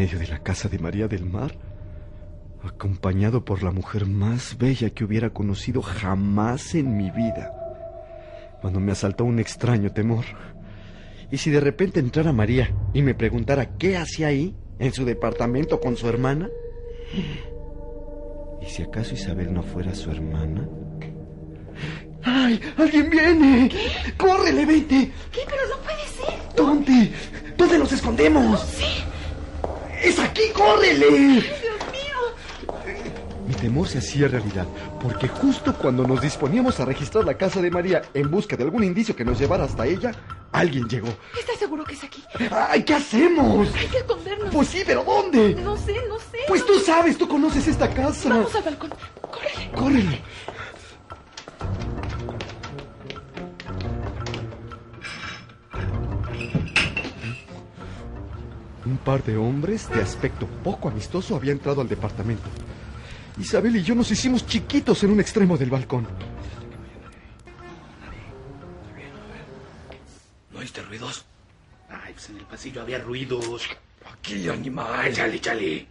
Medio de la casa de María del Mar, acompañado por la mujer más bella que hubiera conocido jamás en mi vida, cuando me asaltó un extraño temor. ¿Y si de repente entrara María y me preguntara qué hacía ahí, en su departamento con su hermana? ¿Y si acaso Isabel no fuera su hermana? ¡Ay! ¡Alguien viene! ¡Córrele, vete! ¿Qué? Pero no puede ser. ¿Dónde? ¿Dónde nos escondemos? Sí. ¡Es aquí! ¡Córrele! Dios mío. Mi temor se hacía realidad, porque justo cuando nos disponíamos a registrar la casa de María en busca de algún indicio que nos llevara hasta ella, alguien llegó. ¿Estás seguro que es aquí? ¡Ay, qué hacemos! Hay que escondernos. Pues sí, pero ¿dónde? No sé, no sé. Pues tú sabes, tú conoces esta casa. Vamos al balcón. Córrele. ¡Córrele! Un par de hombres de aspecto poco amistoso había entrado al departamento. Isabel y yo nos hicimos chiquitos en un extremo del balcón. ¿No oíste ruidos? Ay, pues en el pasillo había ruidos. Aquí, animal. Chale, chale.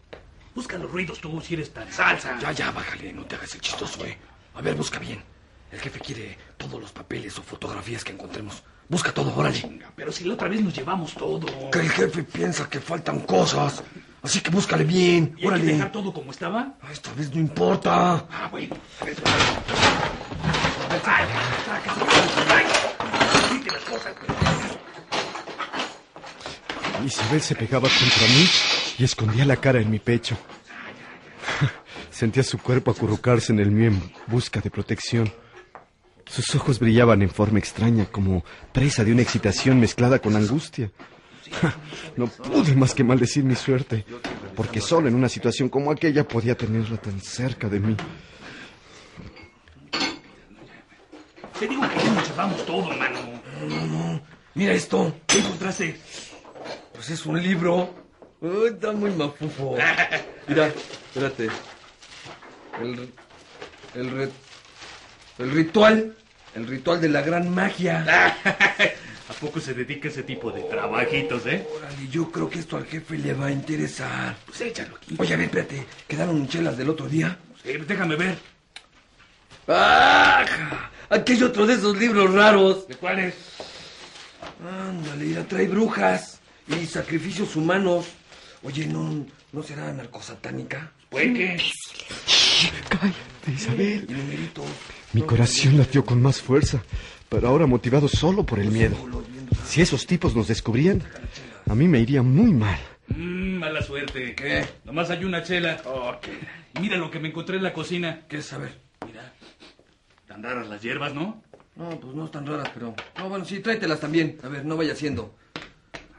Busca los ruidos tú, si eres tan salsa. Ya, ya, bájale, no te hagas el chistoso, eh. A ver, busca bien. El jefe quiere todos los papeles o fotografías que encontremos. Busca todo, órale. Pero si la otra vez nos llevamos todo. Que el jefe piensa que faltan cosas. Así que búscale bien, ¿Y hay que órale. dejar todo como estaba? Ah, Esta vez no importa. Ah, bueno. A ver. Isabel se pegaba contra mí y escondía la cara en mi pecho. Sentía su cuerpo acurrucarse en el mío en busca de protección. Sus ojos brillaban en forma extraña, como presa de una excitación mezclada con angustia. No pude más que maldecir mi suerte, porque solo en una situación como aquella podía tenerla tan cerca de mí. Te digo que ya nos llevamos todo, mano. Mira esto. ¿Qué encontraste? Pues es un libro. Ay, está muy mafufo. Mira, espérate. El, el, re- el ritual. El ritual de la gran magia. ¿A poco se dedica a ese tipo de trabajitos, eh? Órale, yo creo que esto al jefe le va a interesar. Pues échalo aquí. Oye, a ver, espérate. ¿Quedaron chelas del otro día? Sí, déjame ver. ¡Ah! Aquí hay otro de esos libros raros. ¿De cuáles? Ándale, mira, trae brujas y sacrificios humanos. Oye, ¿no, ¿no será narcosatánica? Puede que. Cállate, Isabel. Mi corazón latió con más fuerza, pero ahora motivado solo por el miedo. Si esos tipos nos descubrían, a mí me iría muy mal. Mmm, mala suerte. ¿Qué? Nomás hay una chela. Y mira lo que me encontré en la cocina. ¿Qué saber? Mira. Tan raras las hierbas, ¿no? No, pues no están raras, pero... No, bueno, sí, tráetelas también. A ver, no vaya haciendo.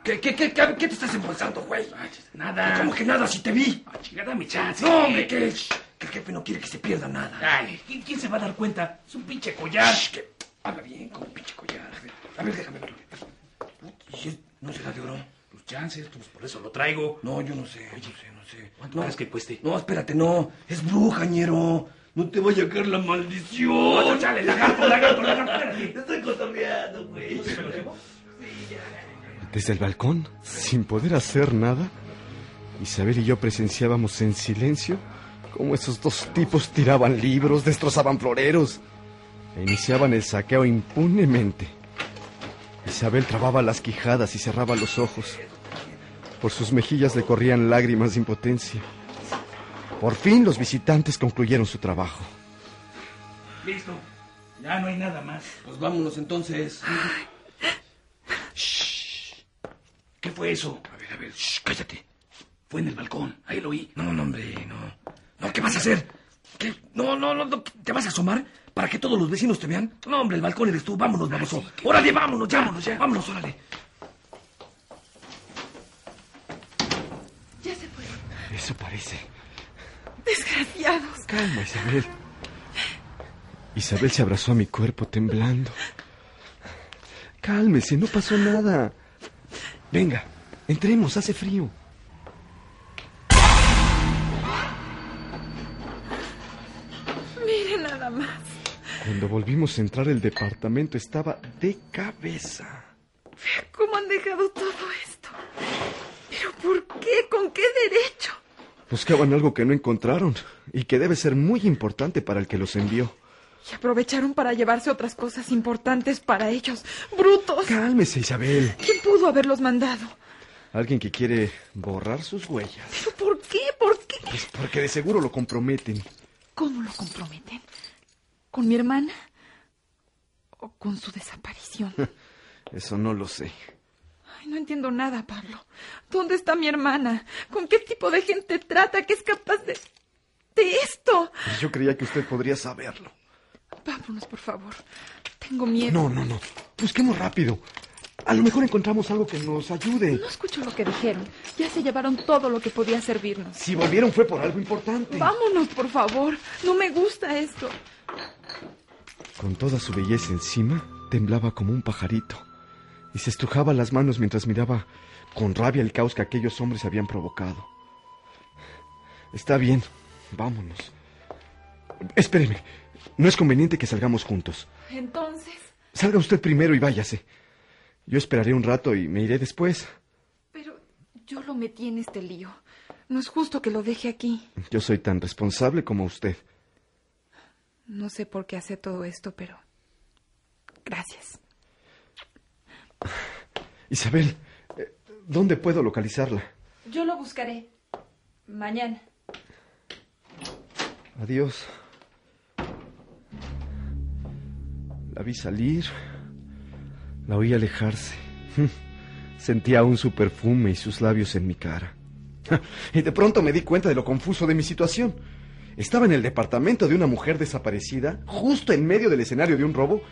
¿Qué, qué, qué, qué, qué te estás embolsando, güey? Ay, nada. ¿Cómo que nada si te vi? Ah, chingada mi chance. No, hombre, que, que el jefe no quiere que se pierda nada. Ay, ¿quién, quién se va a dar cuenta? Es un pinche collar. Shh, que habla bien, como pinche collar. A ver, a ver, déjame verlo. ¿Y es- ¿No será de oro? Los chances, pues por eso lo traigo. No, yo no sé, no sé, no sé. ¿Cuánto no, crees que cueste? No, espérate, no. Es bruja, ñero. No te vaya a caer la maldición. Otro chale, lagarto, lagarto, lagarto. Te estoy cotorreando, güey. ¿No se lo llevo? Desde el balcón, sin poder hacer nada, Isabel y yo presenciábamos en silencio cómo esos dos tipos tiraban libros, destrozaban floreros e iniciaban el saqueo impunemente. Isabel trababa las quijadas y cerraba los ojos. Por sus mejillas le corrían lágrimas de impotencia. Por fin los visitantes concluyeron su trabajo. Listo. Ya no hay nada más. Pues vámonos entonces. ¿Qué fue eso? A ver, a ver, shh, cállate. Fue en el balcón, ahí lo oí. No, no, hombre, no. No, ¿qué vas a hacer? ¿Qué? No, no, no, no, ¿te vas a asomar para que todos los vecinos te vean? No, hombre, el balcón eres tú. Vámonos, baboso. Órale, vámonos, ya, vámonos, ya. Vámonos, órale. Ya se fueron. Eso parece. Desgraciados. Calma, Isabel. Isabel se abrazó a mi cuerpo temblando. Cálmese, no pasó nada. Venga, entremos, hace frío. Cuando volvimos a entrar, el departamento estaba de cabeza. ¿Cómo han dejado todo esto? ¿Pero por qué? ¿Con qué derecho? Buscaban algo que no encontraron y que debe ser muy importante para el que los envió. Y aprovecharon para llevarse otras cosas importantes para ellos. ¡Brutos! Cálmese, Isabel. ¿Quién pudo haberlos mandado? Alguien que quiere borrar sus huellas. ¿Pero por qué? ¿Por qué? Pues porque de seguro lo comprometen. ¿Cómo lo comprometen? ¿Con mi hermana? ¿O con su desaparición? Eso no lo sé. Ay, no entiendo nada, Pablo. ¿Dónde está mi hermana? ¿Con qué tipo de gente trata que es capaz de... de esto? Yo creía que usted podría saberlo. Vámonos, por favor. Tengo miedo. No, no, no. Busquemos rápido. A lo mejor encontramos algo que nos ayude. No escucho lo que dijeron. Ya se llevaron todo lo que podía servirnos. Si volvieron fue por algo importante. Vámonos, por favor. No me gusta esto. Con toda su belleza encima, temblaba como un pajarito y se estrujaba las manos mientras miraba con rabia el caos que aquellos hombres habían provocado. Está bien, vámonos. Espéreme, no es conveniente que salgamos juntos. Entonces, Salga usted primero y váyase. Yo esperaré un rato y me iré después. pero yo lo metí en este lío. No es justo que lo deje aquí. Yo soy tan responsable como usted. No sé por qué hace todo esto, pero... Gracias. Isabel, eh, ¿dónde puedo localizarla? Yo lo buscaré. Mañana. Adiós. La vi salir. La oí alejarse. Sentía aún su perfume y sus labios en mi cara. Y de pronto me di cuenta de lo confuso de mi situación. Estaba en el departamento de una mujer desaparecida, justo en medio del escenario de un robo,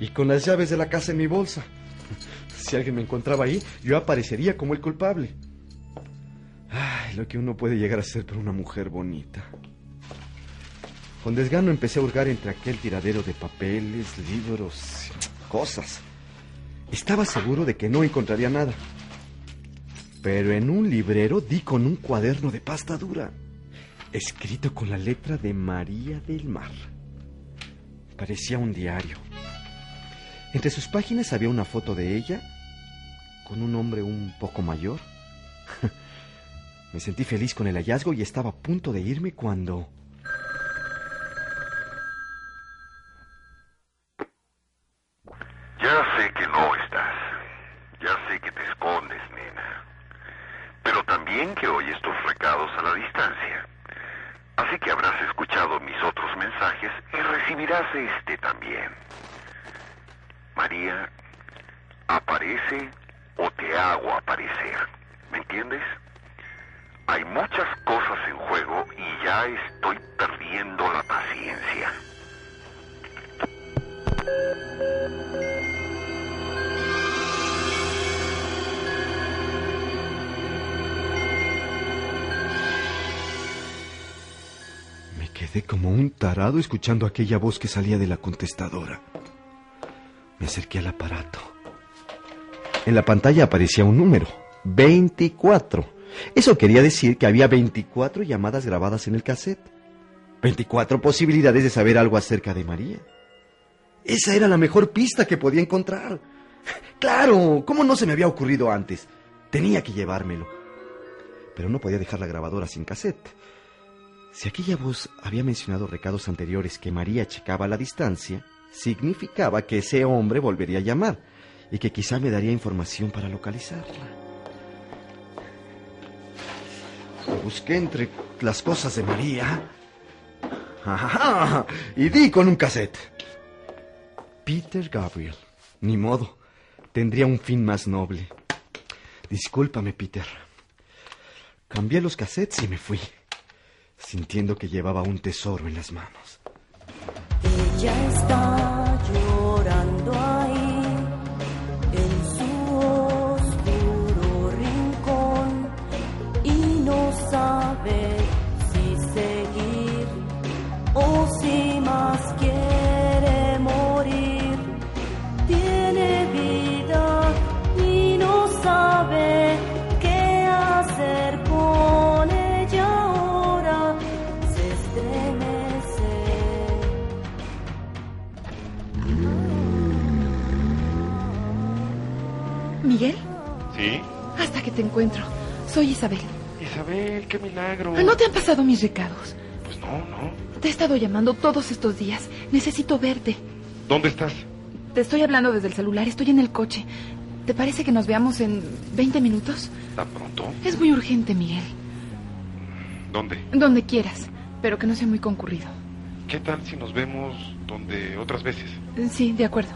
y con las llaves de la casa en mi bolsa. Si alguien me encontraba ahí, yo aparecería como el culpable. Ay, lo que uno puede llegar a ser por una mujer bonita. Con desgano empecé a hurgar entre aquel tiradero de papeles, libros, cosas. Estaba seguro de que no encontraría nada. Pero en un librero di con un cuaderno de pasta dura, escrito con la letra de María del Mar. Parecía un diario. Entre sus páginas había una foto de ella con un hombre un poco mayor. Me sentí feliz con el hallazgo y estaba a punto de irme cuando... Ya sé que no estás. Ya sé que te escondes, nena. Pero también que oyes tus recados a la distancia. Así que habrás escuchado mis otros mensajes y recibirás este también. María, aparece o te hago aparecer. ¿Me entiendes? Hay muchas cosas en juego y ya estoy perdiendo la paciencia. Quedé como un tarado escuchando aquella voz que salía de la contestadora. Me acerqué al aparato. En la pantalla aparecía un número, 24. Eso quería decir que había 24 llamadas grabadas en el cassette. 24 posibilidades de saber algo acerca de María. Esa era la mejor pista que podía encontrar. Claro, ¿cómo no se me había ocurrido antes? Tenía que llevármelo. Pero no podía dejar la grabadora sin cassette. Si aquella voz había mencionado recados anteriores que María checaba a la distancia, significaba que ese hombre volvería a llamar y que quizá me daría información para localizarla. Lo busqué entre las cosas de María. Ajá, y di con un cassette. Peter Gabriel. Ni modo. Tendría un fin más noble. Discúlpame, Peter. Cambié los cassettes y me fui, sintiendo que llevaba un tesoro en las manos. Hasta que te encuentro. Soy Isabel. Isabel, qué milagro. ¿No te han pasado mis recados? Pues no, no. Te he estado llamando todos estos días. Necesito verte. ¿Dónde estás? Te estoy hablando desde el celular. Estoy en el coche. ¿Te parece que nos veamos en 20 minutos? ¿Tan pronto? Es muy urgente, Miguel. ¿Dónde? Donde quieras, pero que no sea muy concurrido. ¿Qué tal si nos vemos donde otras veces? Sí, de acuerdo.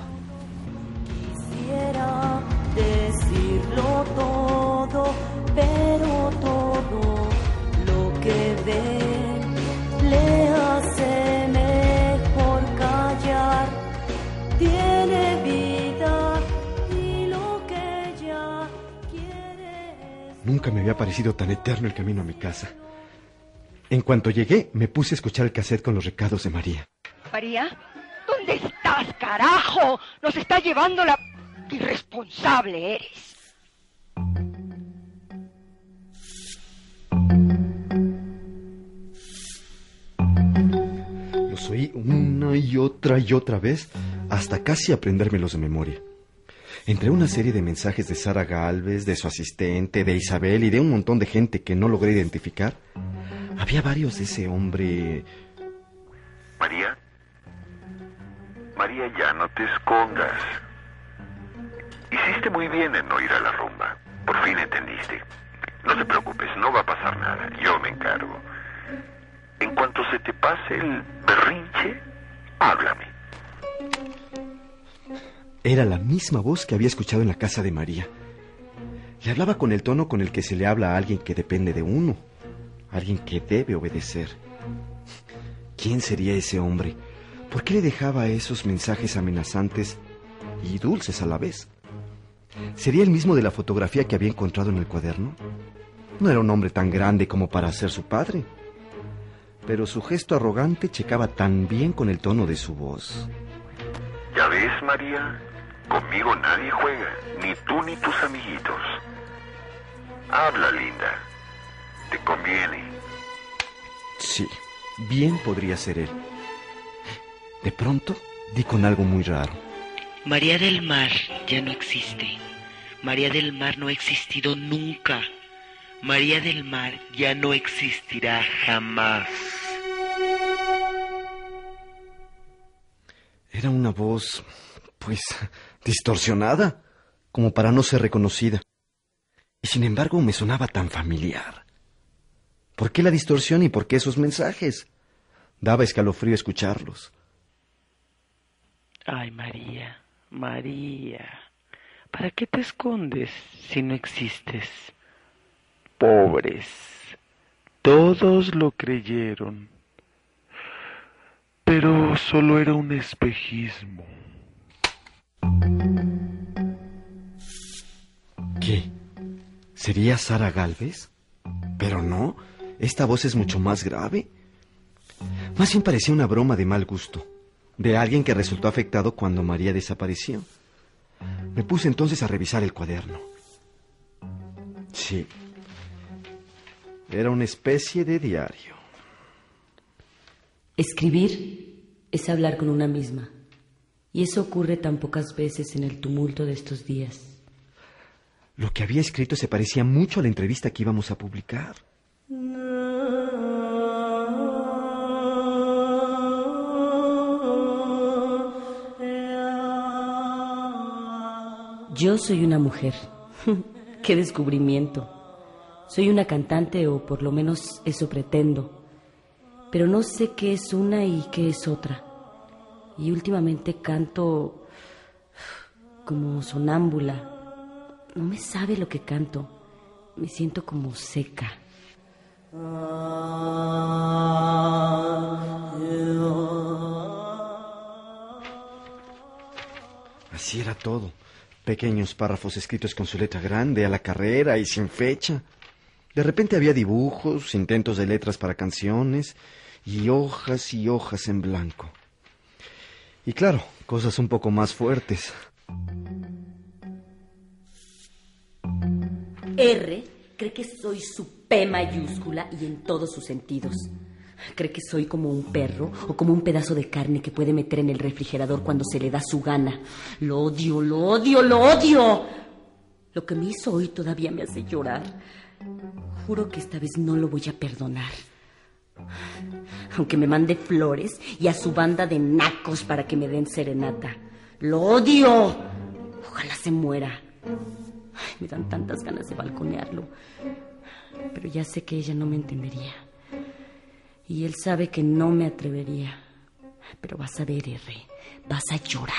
Quisiera decirlo todo, Nunca me había parecido tan eterno el camino a mi casa. En cuanto llegué, me puse a escuchar el cassette con los recados de María. María, ¿dónde estás, carajo? Nos está llevando la... irresponsable eres. Los oí una y otra y otra vez hasta casi aprendérmelos de memoria. Entre una serie de mensajes de Sara Galvez, de su asistente, de Isabel y de un montón de gente que no logré identificar, había varios de ese hombre. María. María, ya no te escondas. Hiciste muy bien en no ir a la rumba. Por fin entendiste. No te preocupes, no va a pasar nada. Yo me encargo. En cuanto se te pase el berrinche, háblame. Era la misma voz que había escuchado en la casa de María. Le hablaba con el tono con el que se le habla a alguien que depende de uno, alguien que debe obedecer. ¿Quién sería ese hombre? ¿Por qué le dejaba esos mensajes amenazantes y dulces a la vez? ¿Sería el mismo de la fotografía que había encontrado en el cuaderno? No era un hombre tan grande como para ser su padre, pero su gesto arrogante checaba tan bien con el tono de su voz. ¿Ya ves, María? Conmigo nadie juega, ni tú ni tus amiguitos. Habla, linda. Te conviene. Sí, bien podría ser él. De pronto di con algo muy raro. María del Mar ya no existe. María del Mar no ha existido nunca. María del Mar ya no existirá jamás. Era una voz, pues, distorsionada, como para no ser reconocida. Y sin embargo me sonaba tan familiar. ¿Por qué la distorsión y por qué esos mensajes? Daba escalofrío escucharlos. Ay, María, María, ¿para qué te escondes si no existes? Pobres, todos lo creyeron, pero solo era un espejismo. ¿Qué? ¿Sería Sara Galvez? Pero no, esta voz es mucho más grave. Más bien parecía una broma de mal gusto, de alguien que resultó afectado cuando María desapareció. Me puse entonces a revisar el cuaderno. Sí, era una especie de diario. Escribir es hablar con una misma. Y eso ocurre tan pocas veces en el tumulto de estos días. Lo que había escrito se parecía mucho a la entrevista que íbamos a publicar. Yo soy una mujer. ¡Qué descubrimiento! Soy una cantante o por lo menos eso pretendo. Pero no sé qué es una y qué es otra. Y últimamente canto como sonámbula. No me sabe lo que canto. Me siento como seca. Así era todo. Pequeños párrafos escritos con su letra grande, a la carrera y sin fecha. De repente había dibujos, intentos de letras para canciones y hojas y hojas en blanco. Y claro, cosas un poco más fuertes. R cree que soy su P mayúscula y en todos sus sentidos. Cree que soy como un perro o como un pedazo de carne que puede meter en el refrigerador cuando se le da su gana. Lo odio, lo odio, lo odio. Lo que me hizo hoy todavía me hace llorar. Juro que esta vez no lo voy a perdonar. Aunque me mande flores y a su banda de nacos para que me den serenata. Lo odio. Ojalá se muera. Me dan tantas ganas de balconearlo. Pero ya sé que ella no me entendería. Y él sabe que no me atrevería. Pero vas a ver, R. Vas a llorar.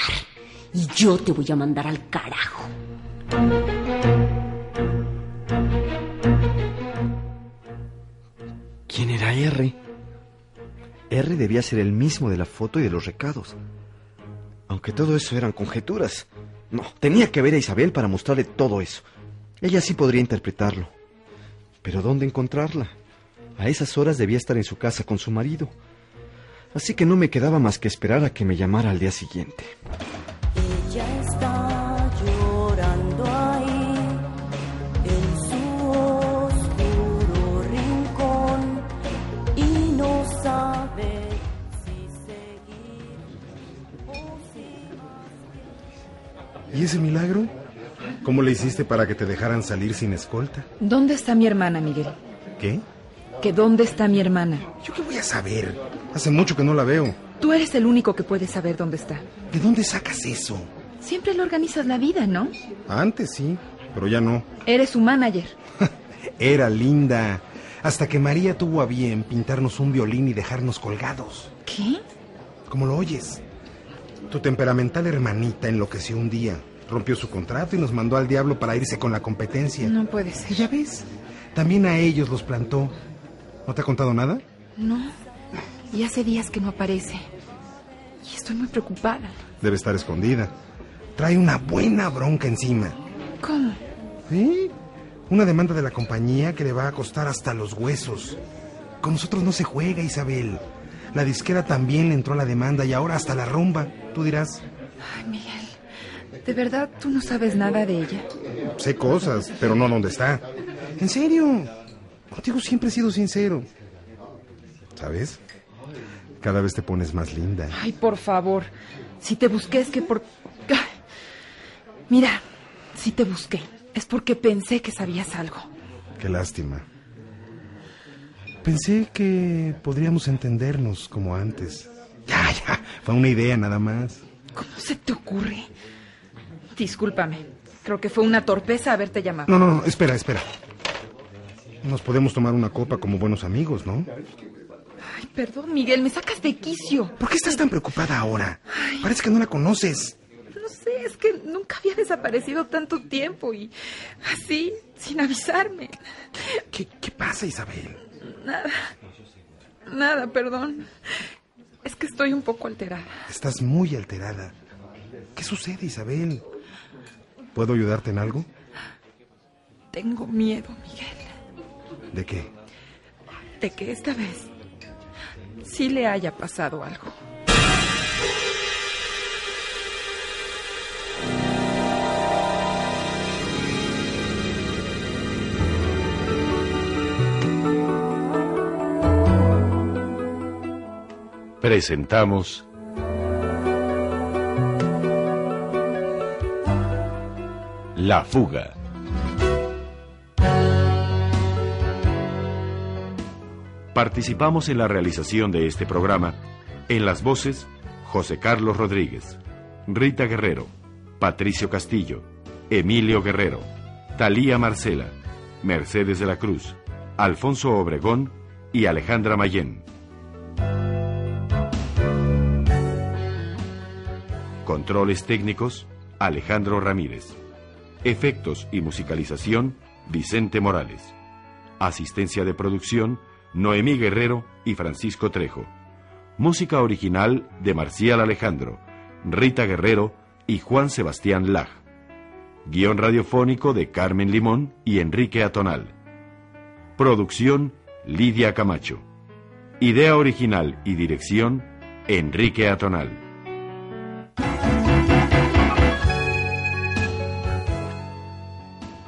Y yo te voy a mandar al carajo. ¿Quién era R? R debía ser el mismo de la foto y de los recados. Aunque todo eso eran conjeturas. No, tenía que ver a Isabel para mostrarle todo eso. Ella sí podría interpretarlo. Pero ¿dónde encontrarla? A esas horas debía estar en su casa con su marido. Así que no me quedaba más que esperar a que me llamara al día siguiente. Ella está ¿Y ese milagro? ¿Cómo le hiciste para que te dejaran salir sin escolta? ¿Dónde está mi hermana, Miguel? ¿Qué? ¿Que dónde está mi hermana? ¿Yo qué voy a saber? Hace mucho que no la veo. Tú eres el único que puede saber dónde está. ¿De dónde sacas eso? Siempre le organizas la vida, ¿no? Antes sí, pero ya no. Eres su manager. Era linda. Hasta que María tuvo a bien pintarnos un violín y dejarnos colgados. ¿Qué? Como lo oyes. Tu temperamental hermanita enloqueció un día. Rompió su contrato y nos mandó al diablo para irse con la competencia. No puede ser. Ya ves. También a ellos los plantó. ¿No te ha contado nada? No. Y hace días que no aparece. Y estoy muy preocupada. Debe estar escondida. Trae una buena bronca encima. ¿Cómo? ¿Sí? Una demanda de la compañía que le va a costar hasta los huesos. Con nosotros no se juega, Isabel. La disquera también le entró a la demanda y ahora hasta la rumba. Tú dirás. Ay, Miguel. ¿De verdad tú no sabes nada de ella? Sé cosas, pero no dónde está. En serio. Contigo siempre he sido sincero. ¿Sabes? Cada vez te pones más linda. Ay, por favor. Si te busqué es que por... Mira, si te busqué es porque pensé que sabías algo. Qué lástima. Pensé que podríamos entendernos como antes. Ya, ya. Fue una idea nada más. ¿Cómo se te ocurre? Discúlpame. Creo que fue una torpeza haberte llamado. No, no, no. Espera, espera. Nos podemos tomar una copa como buenos amigos, ¿no? Ay, perdón, Miguel, me sacas de quicio. ¿Por qué estás tan preocupada ahora? Parece que no la conoces. No sé, es que nunca había desaparecido tanto tiempo y así, sin avisarme. ¿Qué, qué pasa, Isabel? Nada. Nada, perdón. Es que estoy un poco alterada. Estás muy alterada. ¿Qué sucede, Isabel? ¿Puedo ayudarte en algo? Tengo miedo, Miguel, ¿De qué? de que esta vez sí le haya pasado algo. Presentamos La fuga. Participamos en la realización de este programa en las voces José Carlos Rodríguez, Rita Guerrero, Patricio Castillo, Emilio Guerrero, Talía Marcela, Mercedes de la Cruz, Alfonso Obregón y Alejandra Mayén. Controles técnicos, Alejandro Ramírez. Efectos y musicalización, Vicente Morales. Asistencia de producción, Noemí Guerrero y Francisco Trejo. Música original de Marcial Alejandro, Rita Guerrero y Juan Sebastián Laj. Guión radiofónico de Carmen Limón y Enrique Atonal. Producción Lidia Camacho. Idea original y dirección Enrique Atonal.